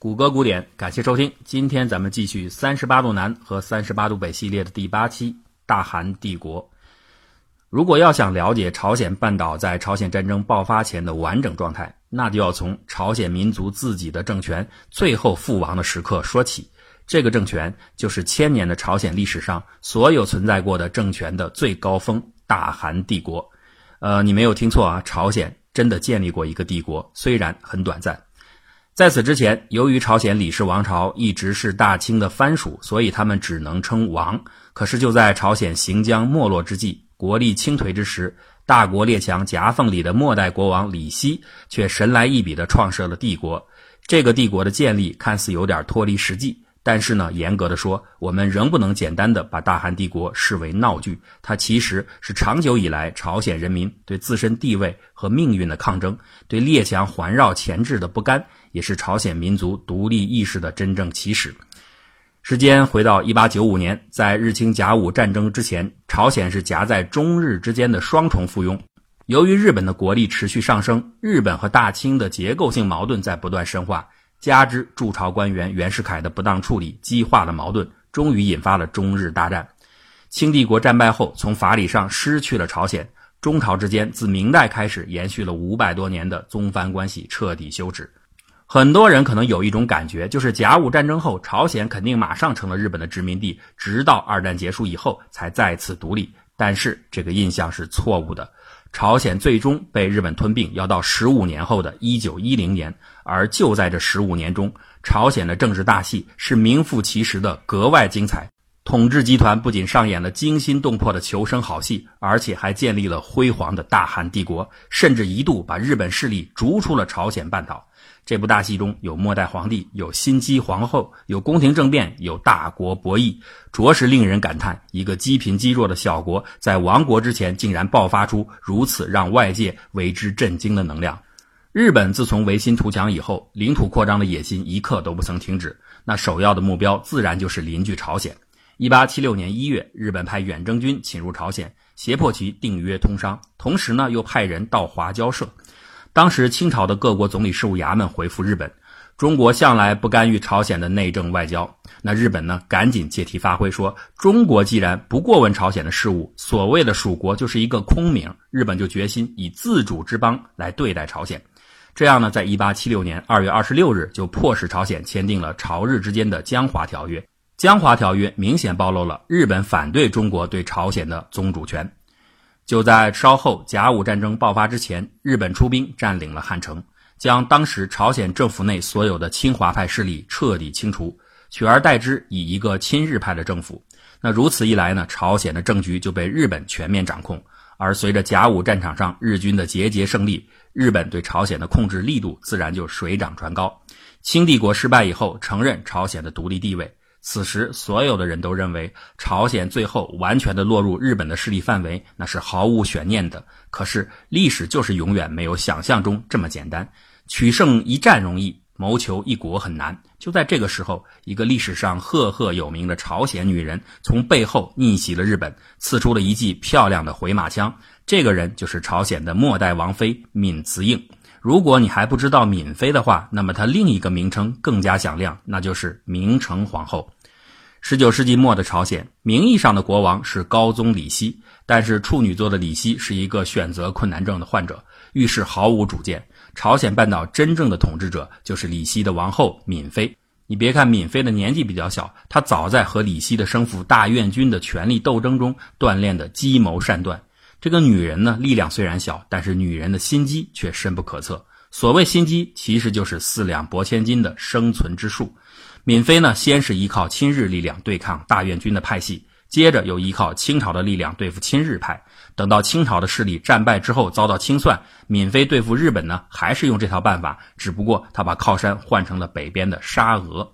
谷歌古典，感谢收听。今天咱们继续三十八度南和三十八度北系列的第八期——大韩帝国。如果要想了解朝鲜半岛在朝鲜战争爆发前的完整状态，那就要从朝鲜民族自己的政权最后覆亡的时刻说起。这个政权就是千年的朝鲜历史上所有存在过的政权的最高峰——大韩帝国。呃，你没有听错啊，朝鲜真的建立过一个帝国，虽然很短暂。在此之前，由于朝鲜李氏王朝一直是大清的藩属，所以他们只能称王。可是就在朝鲜行将没落之际，国力倾颓之时，大国列强夹缝里的末代国王李希却神来一笔地创设了帝国。这个帝国的建立看似有点脱离实际。但是呢，严格的说，我们仍不能简单的把大韩帝国视为闹剧，它其实是长久以来朝鲜人民对自身地位和命运的抗争，对列强环绕钳制的不甘，也是朝鲜民族独立意识的真正起始。时间回到一八九五年，在日清甲午战争之前，朝鲜是夹在中日之间的双重附庸。由于日本的国力持续上升，日本和大清的结构性矛盾在不断深化。加之驻朝官员袁世凯的不当处理，激化了矛盾，终于引发了中日大战。清帝国战败后，从法理上失去了朝鲜。中朝之间自明代开始延续了五百多年的宗藩关系彻底休止。很多人可能有一种感觉，就是甲午战争后，朝鲜肯定马上成了日本的殖民地，直到二战结束以后才再次独立。但是这个印象是错误的。朝鲜最终被日本吞并，要到十五年后的一九一零年。而就在这十五年中，朝鲜的政治大戏是名副其实的格外精彩。统治集团不仅上演了惊心动魄的求生好戏，而且还建立了辉煌的大韩帝国，甚至一度把日本势力逐出了朝鲜半岛。这部大戏中有末代皇帝，有心机皇后，有宫廷政变，有大国博弈，着实令人感叹：一个积贫积弱的小国，在亡国之前，竟然爆发出如此让外界为之震惊的能量。日本自从维新图强以后，领土扩张的野心一刻都不曾停止。那首要的目标自然就是邻居朝鲜。一八七六年一月，日本派远征军侵入朝鲜，胁迫其订约通商，同时呢，又派人到华交涉。当时清朝的各国总理事务衙门回复日本：“中国向来不干预朝鲜的内政外交。”那日本呢，赶紧借题发挥说：“中国既然不过问朝鲜的事务，所谓的属国就是一个空名。”日本就决心以自主之邦来对待朝鲜。这样呢，在一八七六年二月二十六日就迫使朝鲜签订了朝日之间的江华条约。江华条约明显暴露了日本反对中国对朝鲜的宗主权。就在稍后甲午战争爆发之前，日本出兵占领了汉城，将当时朝鲜政府内所有的亲华派势力彻底清除，取而代之以一个亲日派的政府。那如此一来呢，朝鲜的政局就被日本全面掌控。而随着甲午战场上日军的节节胜利，日本对朝鲜的控制力度自然就水涨船高。清帝国失败以后，承认朝鲜的独立地位。此时，所有的人都认为朝鲜最后完全的落入日本的势力范围，那是毫无悬念的。可是，历史就是永远没有想象中这么简单。取胜一战容易，谋求一国很难。就在这个时候，一个历史上赫赫有名的朝鲜女人从背后逆袭了日本，刺出了一记漂亮的回马枪。这个人就是朝鲜的末代王妃闵慈应。如果你还不知道闵妃的话，那么她另一个名称更加响亮，那就是明成皇后。十九世纪末的朝鲜，名义上的国王是高宗李熙，但是处女座的李熙是一个选择困难症的患者，遇事毫无主见。朝鲜半岛真正的统治者就是李熙的王后闵妃。你别看闵妃的年纪比较小，她早在和李熙的生父大院君的权力斗争中锻炼的计谋善断。这个女人呢，力量虽然小，但是女人的心机却深不可测。所谓心机，其实就是四两拨千斤的生存之术。闵妃呢，先是依靠亲日力量对抗大院军的派系，接着又依靠清朝的力量对付亲日派。等到清朝的势力战败之后，遭到清算，闵妃对付日本呢，还是用这套办法，只不过她把靠山换成了北边的沙俄。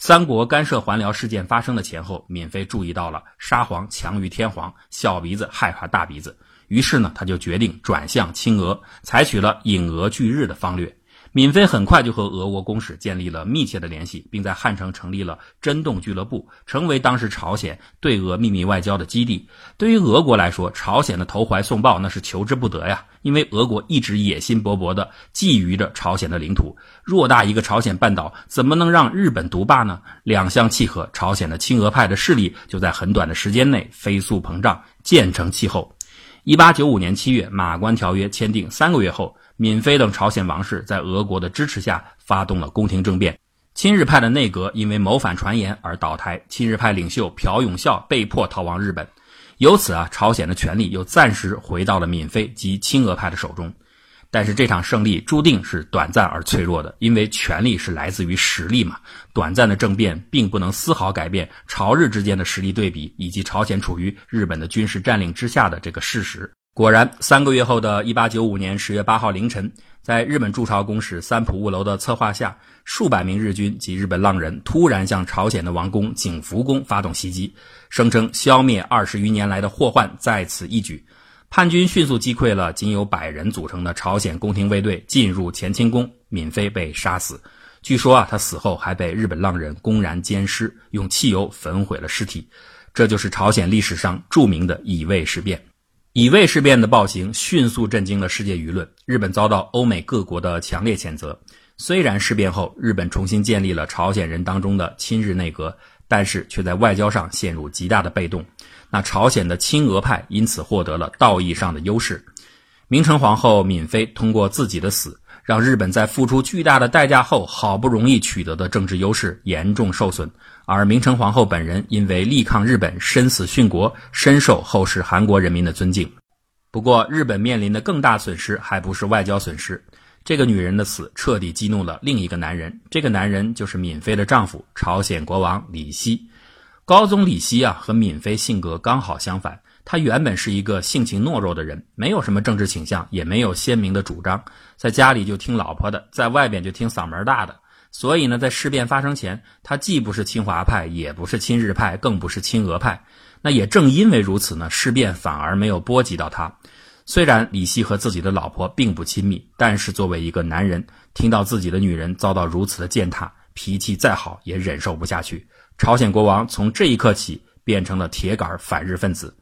三国干涉还辽事件发生的前后，闵妃注意到了沙皇强于天皇，小鼻子害怕大鼻子，于是呢，他就决定转向亲俄，采取了引俄拒日的方略。闵妃很快就和俄国公使建立了密切的联系，并在汉城成立了真洞俱乐部，成为当时朝鲜对俄秘密外交的基地。对于俄国来说，朝鲜的投怀送抱那是求之不得呀，因为俄国一直野心勃勃地觊觎着朝鲜的领土。偌大一个朝鲜半岛，怎么能让日本独霸呢？两相契合，朝鲜的亲俄派的势力就在很短的时间内飞速膨胀，渐成气候。一八九五年七月，马关条约签订三个月后。闵妃等朝鲜王室在俄国的支持下发动了宫廷政变，亲日派的内阁因为谋反传言而倒台，亲日派领袖朴永孝被迫逃亡日本，由此啊，朝鲜的权力又暂时回到了闵妃及亲俄派的手中。但是这场胜利注定是短暂而脆弱的，因为权力是来自于实力嘛。短暂的政变并不能丝毫改变朝日之间的实力对比，以及朝鲜处于日本的军事占领之下的这个事实。果然，三个月后的一八九五年十月八号凌晨，在日本驻朝公使三浦务楼的策划下，数百名日军及日本浪人突然向朝鲜的王宫景福宫发动袭击，声称消灭二十余年来的祸患在此一举。叛军迅速击溃了仅有百人组成的朝鲜宫廷卫队，进入乾清宫，闵妃被杀死。据说啊，他死后还被日本浪人公然奸尸，用汽油焚毁了尸体。这就是朝鲜历史上著名的乙未事变。乙未事变的暴行迅速震惊了世界舆论，日本遭到欧美各国的强烈谴责。虽然事变后日本重新建立了朝鲜人当中的亲日内阁，但是却在外交上陷入极大的被动。那朝鲜的亲俄派因此获得了道义上的优势。明成皇后闵妃通过自己的死。让日本在付出巨大的代价后，好不容易取得的政治优势严重受损，而明成皇后本人因为力抗日本身死殉国，深受后世韩国人民的尊敬。不过，日本面临的更大损失还不是外交损失，这个女人的死彻底激怒了另一个男人，这个男人就是闵妃的丈夫朝鲜国王李熙。高宗李熙啊，和闵妃性格刚好相反。他原本是一个性情懦弱的人，没有什么政治倾向，也没有鲜明的主张，在家里就听老婆的，在外边就听嗓门大的。所以呢，在事变发生前，他既不是亲华派，也不是亲日派，更不是亲俄派。那也正因为如此呢，事变反而没有波及到他。虽然李希和自己的老婆并不亲密，但是作为一个男人，听到自己的女人遭到如此的践踏，脾气再好也忍受不下去。朝鲜国王从这一刻起变成了铁杆反日分子。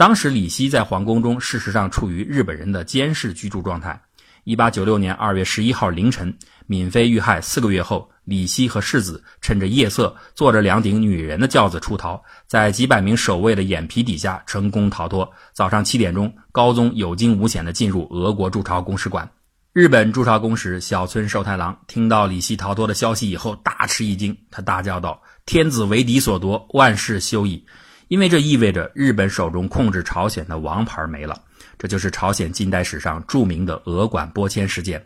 当时李希在皇宫中，事实上处于日本人的监视居住状态。一八九六年二月十一号凌晨，闵妃遇害四个月后，李希和世子趁着夜色，坐着两顶女人的轿子出逃，在几百名守卫的眼皮底下成功逃脱。早上七点钟，高宗有惊无险地进入俄国驻朝公使馆。日本驻朝公使小村寿太郎听到李希逃脱的消息以后，大吃一惊，他大叫道：“天子为敌所夺，万事休矣！”因为这意味着日本手中控制朝鲜的王牌没了，这就是朝鲜近代史上著名的俄管拨迁事件。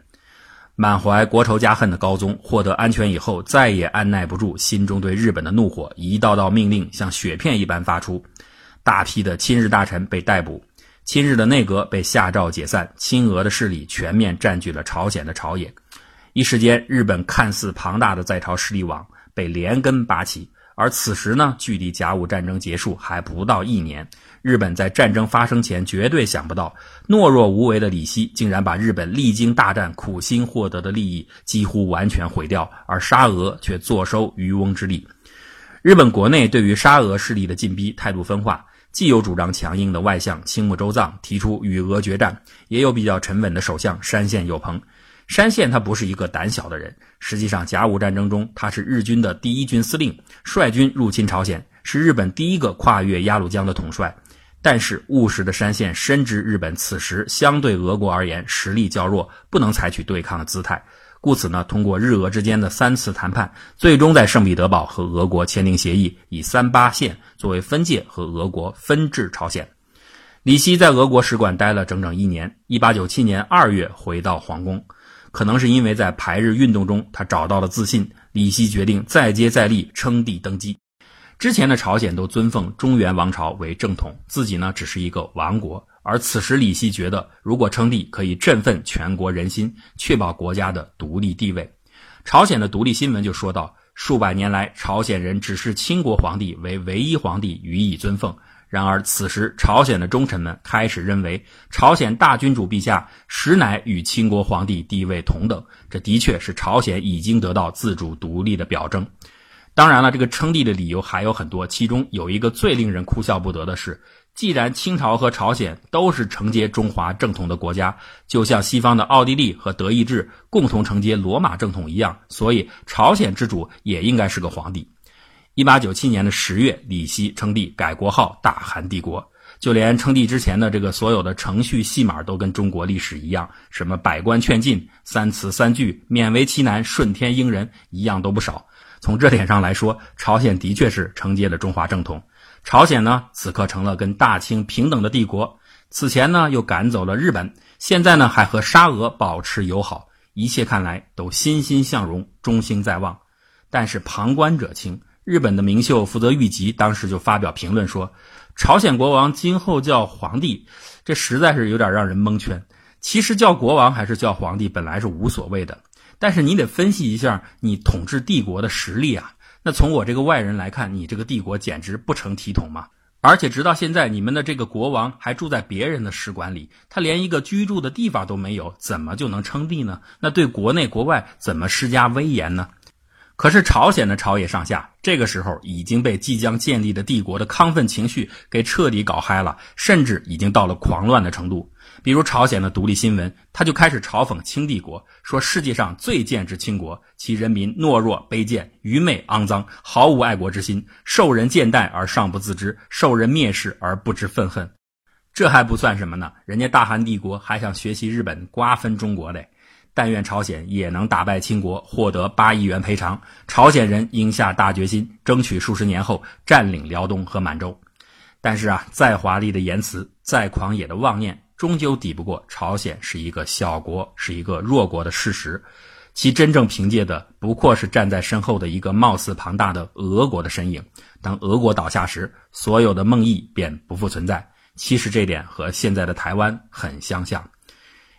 满怀国仇家恨的高宗获得安全以后，再也按耐不住心中对日本的怒火，一道道命令像雪片一般发出，大批的亲日大臣被逮捕，亲日的内阁被下诏解散，亲俄的势力全面占据了朝鲜的朝野。一时间，日本看似庞大的在朝势力网被连根拔起。而此时呢，距离甲午战争结束还不到一年。日本在战争发生前绝对想不到，懦弱无为的李希竟然把日本历经大战苦心获得的利益几乎完全毁掉，而沙俄却坐收渔翁之利。日本国内对于沙俄势力的进逼态度分化，既有主张强硬的外相青木周藏提出与俄决战，也有比较沉稳的首相山县有朋。山县他不是一个胆小的人，实际上甲午战争中他是日军的第一军司令，率军入侵朝鲜，是日本第一个跨越鸭绿江的统帅。但是务实的山县深知日本此时相对俄国而言实力较弱，不能采取对抗的姿态，故此呢，通过日俄之间的三次谈判，最终在圣彼得堡和俄国签订协议，以三八线作为分界和俄国分治朝鲜。李希在俄国使馆待了整整一年，一八九七年二月回到皇宫。可能是因为在排日运动中，他找到了自信。李希决定再接再厉，称帝登基。之前的朝鲜都尊奉中原王朝为正统，自己呢只是一个王国。而此时李希觉得，如果称帝，可以振奋全国人心，确保国家的独立地位。朝鲜的独立新闻就说到：数百年来，朝鲜人只是清国皇帝为唯一皇帝予以尊奉，然而此时，朝鲜的忠臣们开始认为，朝鲜大君主陛下实乃与清国皇帝地位同等，这的确是朝鲜已经得到自主独立的表征。当然了，这个称帝的理由还有很多，其中有一个最令人哭笑不得的是，既然清朝和朝鲜都是承接中华正统的国家，就像西方的奥地利和德意志共同承接罗马正统一样，所以朝鲜之主也应该是个皇帝。一八九七年的十月，李希称帝，改国号大韩帝国。就连称帝之前的这个所有的程序戏码都跟中国历史一样，什么百官劝进、三词三句、勉为其难、顺天应人，一样都不少。从这点上来说，朝鲜的确是承接了中华正统。朝鲜呢，此刻成了跟大清平等的帝国。此前呢，又赶走了日本，现在呢，还和沙俄保持友好，一切看来都欣欣向荣，中兴在望。但是旁观者清，日本的名秀福泽谕吉当时就发表评论说：“朝鲜国王今后叫皇帝，这实在是有点让人蒙圈。其实叫国王还是叫皇帝，本来是无所谓的。”但是你得分析一下你统治帝国的实力啊！那从我这个外人来看，你这个帝国简直不成体统嘛！而且直到现在，你们的这个国王还住在别人的使馆里，他连一个居住的地方都没有，怎么就能称帝呢？那对国内国外怎么施加威严呢？可是朝鲜的朝野上下这个时候已经被即将建立的帝国的亢奋情绪给彻底搞嗨了，甚至已经到了狂乱的程度。比如朝鲜的独立新闻，他就开始嘲讽清帝国，说世界上最贱之清国，其人民懦弱卑贱、愚昧肮脏，毫无爱国之心，受人贱待而尚不自知，受人蔑视而不知愤恨。这还不算什么呢，人家大韩帝国还想学习日本瓜分中国嘞。但愿朝鲜也能打败清国，获得八亿元赔偿。朝鲜人应下大决心，争取数十年后占领辽东和满洲。但是啊，再华丽的言辞，再狂野的妄念。终究抵不过朝鲜是一个小国，是一个弱国的事实。其真正凭借的，不过是站在身后的一个貌似庞大的俄国的身影。当俄国倒下时，所有的梦呓便不复存在。其实这点和现在的台湾很相像。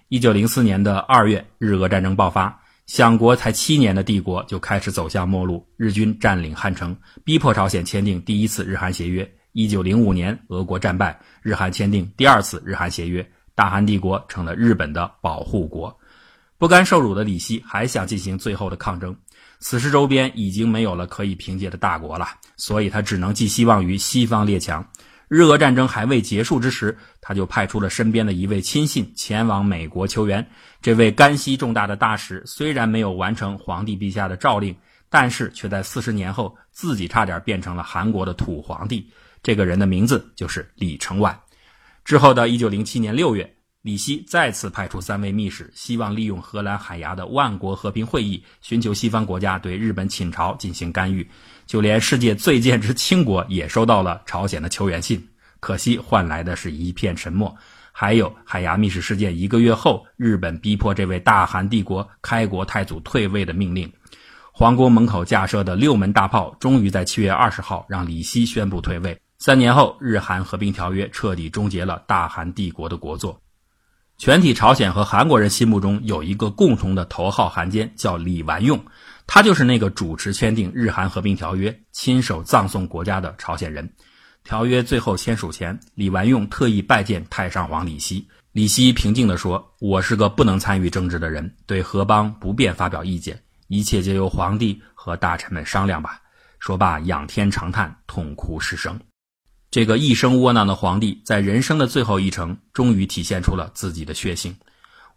一九零四年的二月，日俄战争爆发，享国才七年的帝国就开始走向末路。日军占领汉城，逼迫朝鲜签订第一次日韩协约。一九零五年，俄国战败，日韩签订第二次日韩协约，大韩帝国成了日本的保护国。不甘受辱的李希还想进行最后的抗争，此时周边已经没有了可以凭借的大国了，所以他只能寄希望于西方列强。日俄战争还未结束之时，他就派出了身边的一位亲信前往美国求援。这位干系重大的大使虽然没有完成皇帝陛下的诏令，但是却在四十年后自己差点变成了韩国的土皇帝。这个人的名字就是李承晚。之后的一九零七年六月，李希再次派出三位密使，希望利用荷兰海牙的万国和平会议，寻求西方国家对日本侵朝进行干预。就连世界最贱之清国也收到了朝鲜的求援信，可惜换来的是一片沉默。还有海牙密使事件一个月后，日本逼迫这位大韩帝国开国太祖退位的命令。皇宫门口架设的六门大炮，终于在七月二十号让李希宣布退位。三年后，日韩和平条约彻底终结了大韩帝国的国祚。全体朝鲜和韩国人心目中有一个共同的头号汉奸，叫李完用，他就是那个主持签订日韩和平条约、亲手葬送国家的朝鲜人。条约最后签署前，李完用特意拜见太上皇李希。李希平静地说：“我是个不能参与政治的人，对何邦不便发表意见，一切皆由皇帝和大臣们商量吧。”说罢，仰天长叹，痛哭失声。这个一生窝囊的皇帝，在人生的最后一程，终于体现出了自己的血性。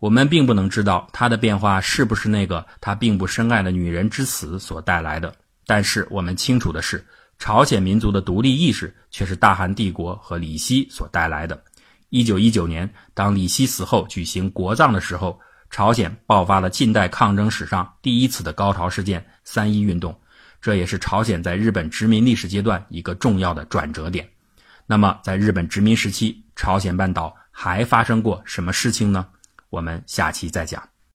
我们并不能知道他的变化是不是那个他并不深爱的女人之死所带来的，但是我们清楚的是，朝鲜民族的独立意识却是大韩帝国和李希所带来的。一九一九年，当李希死后举行国葬的时候，朝鲜爆发了近代抗争史上第一次的高潮事件——三一运动，这也是朝鲜在日本殖民历史阶段一个重要的转折点。那么，在日本殖民时期，朝鲜半岛还发生过什么事情呢？我们下期再讲。